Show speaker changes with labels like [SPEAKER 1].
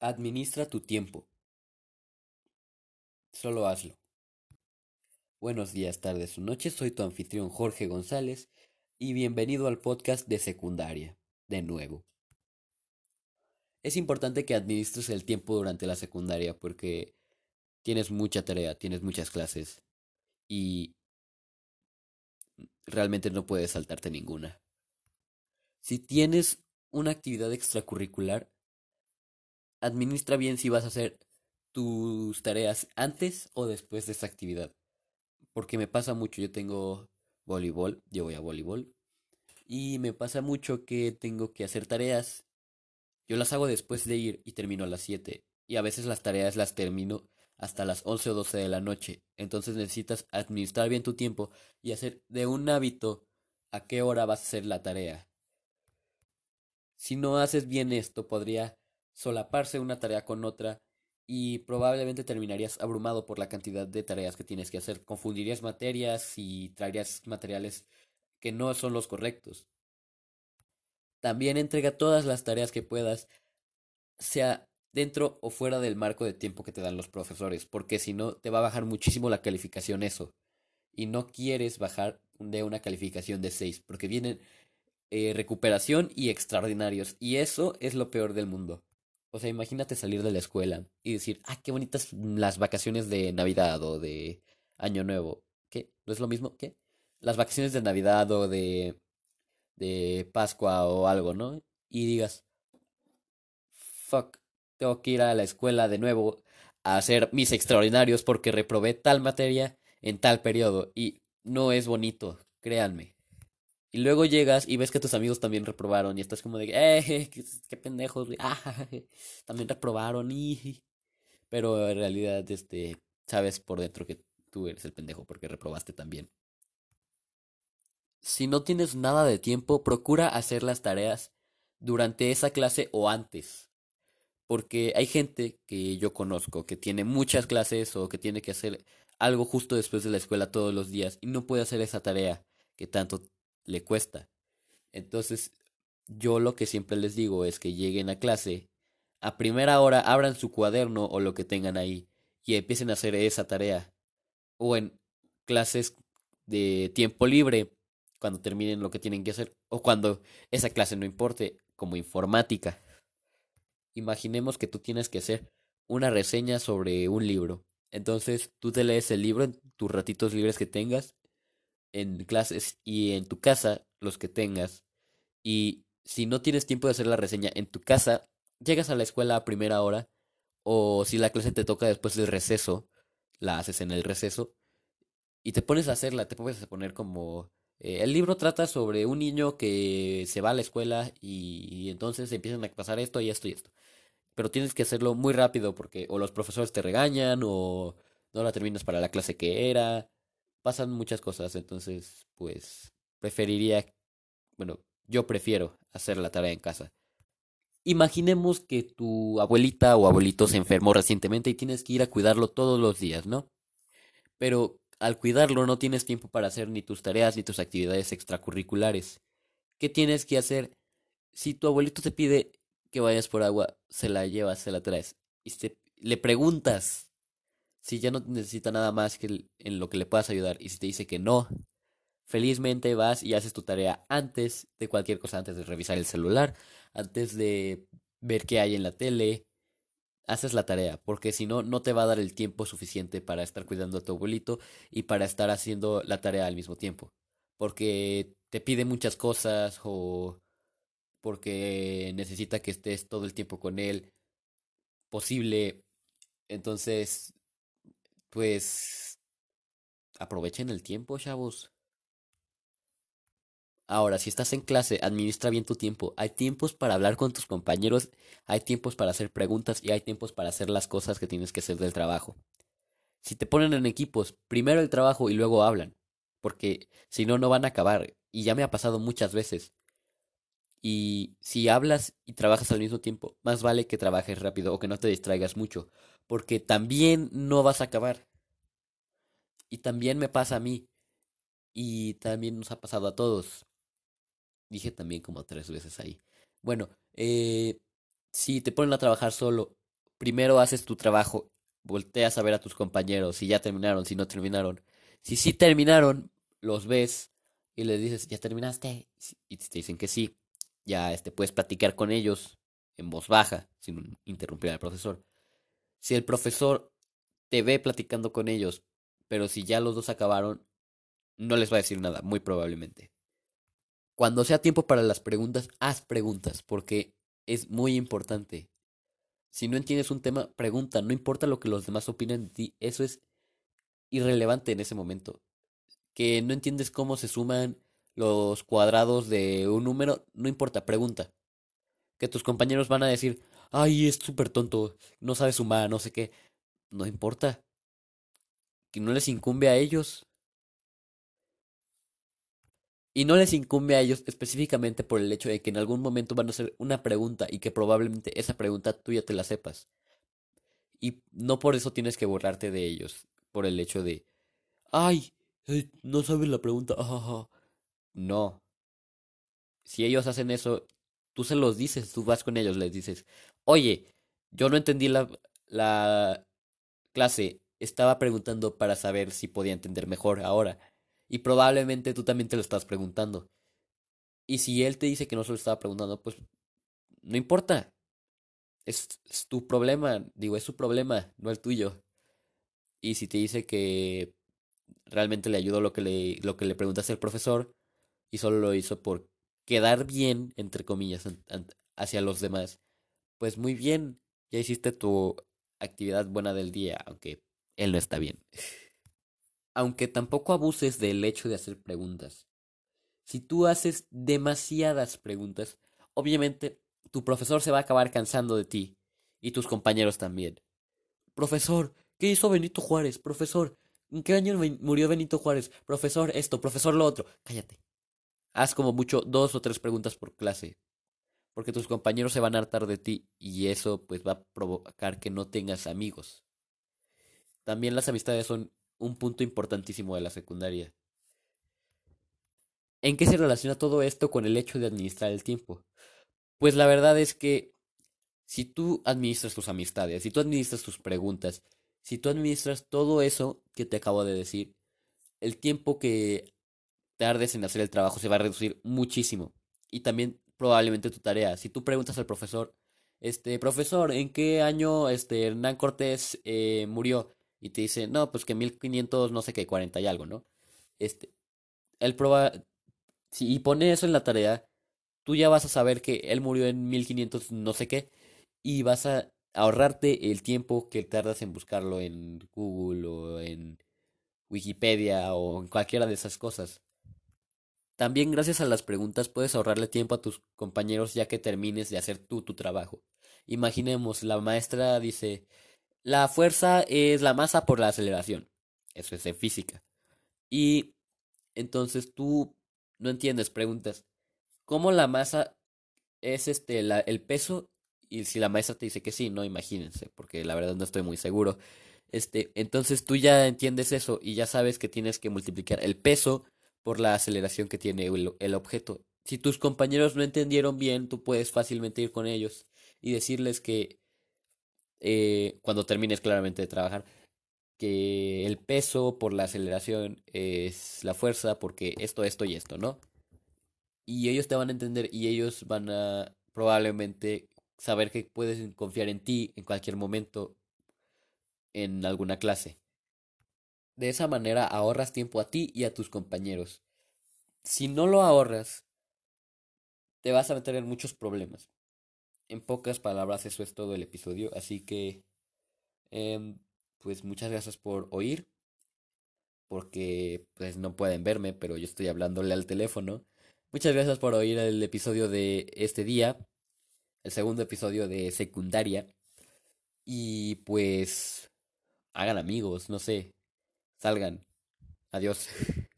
[SPEAKER 1] Administra tu tiempo. Solo hazlo. Buenos días, tardes o noches. Soy tu anfitrión Jorge González y bienvenido al podcast de secundaria. De nuevo. Es importante que administres el tiempo durante la secundaria porque tienes mucha tarea, tienes muchas clases y realmente no puedes saltarte ninguna. Si tienes una actividad extracurricular, administra bien si vas a hacer tus tareas antes o después de esta actividad. Porque me pasa mucho, yo tengo voleibol, yo voy a voleibol. Y me pasa mucho que tengo que hacer tareas. Yo las hago después de ir y termino a las 7. Y a veces las tareas las termino hasta las 11 o 12 de la noche. Entonces necesitas administrar bien tu tiempo y hacer de un hábito a qué hora vas a hacer la tarea. Si no haces bien esto, podría solaparse una tarea con otra y probablemente terminarías abrumado por la cantidad de tareas que tienes que hacer. Confundirías materias y traerías materiales que no son los correctos. También entrega todas las tareas que puedas, sea dentro o fuera del marco de tiempo que te dan los profesores, porque si no te va a bajar muchísimo la calificación eso. Y no quieres bajar de una calificación de 6, porque vienen eh, recuperación y extraordinarios, y eso es lo peor del mundo. O sea, imagínate salir de la escuela y decir, ah, qué bonitas las vacaciones de Navidad o de Año Nuevo. ¿Qué? ¿No es lo mismo? ¿Qué? Las vacaciones de Navidad o de, de Pascua o algo, ¿no? Y digas, fuck, tengo que ir a la escuela de nuevo a hacer mis extraordinarios porque reprobé tal materia en tal periodo. Y no es bonito, créanme. Y luego llegas y ves que tus amigos también reprobaron y estás como de, eh, qué, pendejos, ah, también reprobaron y... Pero en realidad, este, sabes por dentro que tú eres el pendejo porque reprobaste también. Si no tienes nada de tiempo, procura hacer las tareas durante esa clase o antes. Porque hay gente que yo conozco que tiene muchas clases o que tiene que hacer algo justo después de la escuela todos los días y no puede hacer esa tarea que tanto le cuesta. Entonces, yo lo que siempre les digo es que lleguen a clase, a primera hora abran su cuaderno o lo que tengan ahí y empiecen a hacer esa tarea. O en clases de tiempo libre, cuando terminen lo que tienen que hacer, o cuando esa clase no importe, como informática. Imaginemos que tú tienes que hacer una reseña sobre un libro. Entonces tú te lees el libro en tus ratitos libres que tengas en clases y en tu casa, los que tengas. Y si no tienes tiempo de hacer la reseña en tu casa, llegas a la escuela a primera hora. O si la clase te toca después del receso, la haces en el receso. Y te pones a hacerla, te puedes poner como... Eh, el libro trata sobre un niño que se va a la escuela y, y entonces empiezan a pasar esto y esto y esto. Pero tienes que hacerlo muy rápido porque o los profesores te regañan o no la terminas para la clase que era pasan muchas cosas, entonces pues preferiría, bueno, yo prefiero hacer la tarea en casa. Imaginemos que tu abuelita o abuelito se enfermó recientemente y tienes que ir a cuidarlo todos los días, ¿no? Pero al cuidarlo no tienes tiempo para hacer ni tus tareas ni tus actividades extracurriculares. ¿Qué tienes que hacer? Si tu abuelito te pide que vayas por agua, se la llevas, se la traes. Y le preguntas si ya no necesita nada más que en lo que le puedas ayudar y si te dice que no, felizmente vas y haces tu tarea antes de cualquier cosa, antes de revisar el celular, antes de ver qué hay en la tele, haces la tarea, porque si no, no te va a dar el tiempo suficiente para estar cuidando a tu abuelito y para estar haciendo la tarea al mismo tiempo, porque te pide muchas cosas o porque necesita que estés todo el tiempo con él posible. Entonces, pues aprovechen el tiempo, chavos. Ahora, si estás en clase, administra bien tu tiempo. Hay tiempos para hablar con tus compañeros, hay tiempos para hacer preguntas y hay tiempos para hacer las cosas que tienes que hacer del trabajo. Si te ponen en equipos, primero el trabajo y luego hablan, porque si no, no van a acabar. Y ya me ha pasado muchas veces. Y si hablas y trabajas al mismo tiempo, más vale que trabajes rápido o que no te distraigas mucho, porque también no vas a acabar. Y también me pasa a mí. Y también nos ha pasado a todos. Dije también como tres veces ahí. Bueno, eh, si te ponen a trabajar solo primero haces tu trabajo, volteas a ver a tus compañeros si ya terminaron, si no terminaron. Si sí terminaron, los ves y les dices, ¿ya terminaste? Y te dicen que sí. Ya este, puedes platicar con ellos en voz baja, sin interrumpir al profesor. Si el profesor te ve platicando con ellos, pero si ya los dos acabaron, no les va a decir nada, muy probablemente. Cuando sea tiempo para las preguntas, haz preguntas, porque es muy importante. Si no entiendes un tema, pregunta, no importa lo que los demás opinen de ti, eso es irrelevante en ese momento. Que no entiendes cómo se suman los cuadrados de un número, no importa, pregunta. Que tus compañeros van a decir, ay, es súper tonto, no sabe sumar, no sé qué. No importa. Que no les incumbe a ellos. Y no les incumbe a ellos específicamente por el hecho de que en algún momento van a hacer una pregunta y que probablemente esa pregunta tú ya te la sepas. Y no por eso tienes que borrarte de ellos, por el hecho de, ay, eh, no sabes la pregunta, No. Si ellos hacen eso, tú se los dices, tú vas con ellos, les dices, oye, yo no entendí la, la clase, estaba preguntando para saber si podía entender mejor ahora. Y probablemente tú también te lo estás preguntando. Y si él te dice que no se lo estaba preguntando, pues no importa. Es, tu problema, digo, es su problema, no el tuyo. Y si te dice que realmente le ayudó lo que le, lo que le al profesor y solo lo hizo por quedar bien, entre comillas, hacia los demás, pues muy bien, ya hiciste tu actividad buena del día, aunque él no está bien. aunque tampoco abuses del hecho de hacer preguntas. Si tú haces demasiadas preguntas, obviamente tu profesor se va a acabar cansando de ti y tus compañeros también. Profesor, ¿qué hizo Benito Juárez? Profesor, ¿en qué año murió Benito Juárez? Profesor, esto, profesor, lo otro. Cállate. Haz como mucho dos o tres preguntas por clase. Porque tus compañeros se van a hartar de ti y eso pues va a provocar que no tengas amigos. También las amistades son un punto importantísimo de la secundaria. ¿En qué se relaciona todo esto con el hecho de administrar el tiempo? Pues la verdad es que si tú administras tus amistades, si tú administras tus preguntas, si tú administras todo eso que te acabo de decir, el tiempo que tardes en hacer el trabajo se va a reducir muchísimo. Y también probablemente tu tarea. Si tú preguntas al profesor, este, profesor, ¿en qué año este, Hernán Cortés eh, murió? y te dice, no, pues que 1500, no sé qué, 40 y algo, ¿no? Este, él prueba, si y pone eso en la tarea, tú ya vas a saber que él murió en 1500, no sé qué, y vas a ahorrarte el tiempo que tardas en buscarlo en Google o en Wikipedia o en cualquiera de esas cosas. También gracias a las preguntas puedes ahorrarle tiempo a tus compañeros ya que termines de hacer tú tu trabajo. Imaginemos, la maestra dice, la fuerza es la masa por la aceleración. Eso es en física. Y entonces tú no entiendes, preguntas, ¿cómo la masa es este el peso? Y si la maestra te dice que sí, no, imagínense, porque la verdad no estoy muy seguro. Este, entonces tú ya entiendes eso y ya sabes que tienes que multiplicar el peso por la aceleración que tiene el, objeto. Si tus compañeros no entendieron bien, tú puedes fácilmente ir con ellos y decirles que eh, cuando termines claramente de trabajar, que el peso por la aceleración es la fuerza porque esto, esto y esto, ¿no? Y ellos te van a entender y ellos van a probablemente saber que puedes confiar en ti en cualquier momento en alguna clase. De esa manera ahorras tiempo a ti y a tus compañeros. Si no lo ahorras, te vas a meter en muchos problemas en pocas palabras eso es todo el episodio. Así que, em, pues muchas gracias por oír. Porque pues no pueden verme, pero yo estoy hablándole al teléfono. Muchas gracias por oír el episodio de este día. El segundo episodio de secundaria. Y pues hagan amigos, no sé. Salgan. Adiós.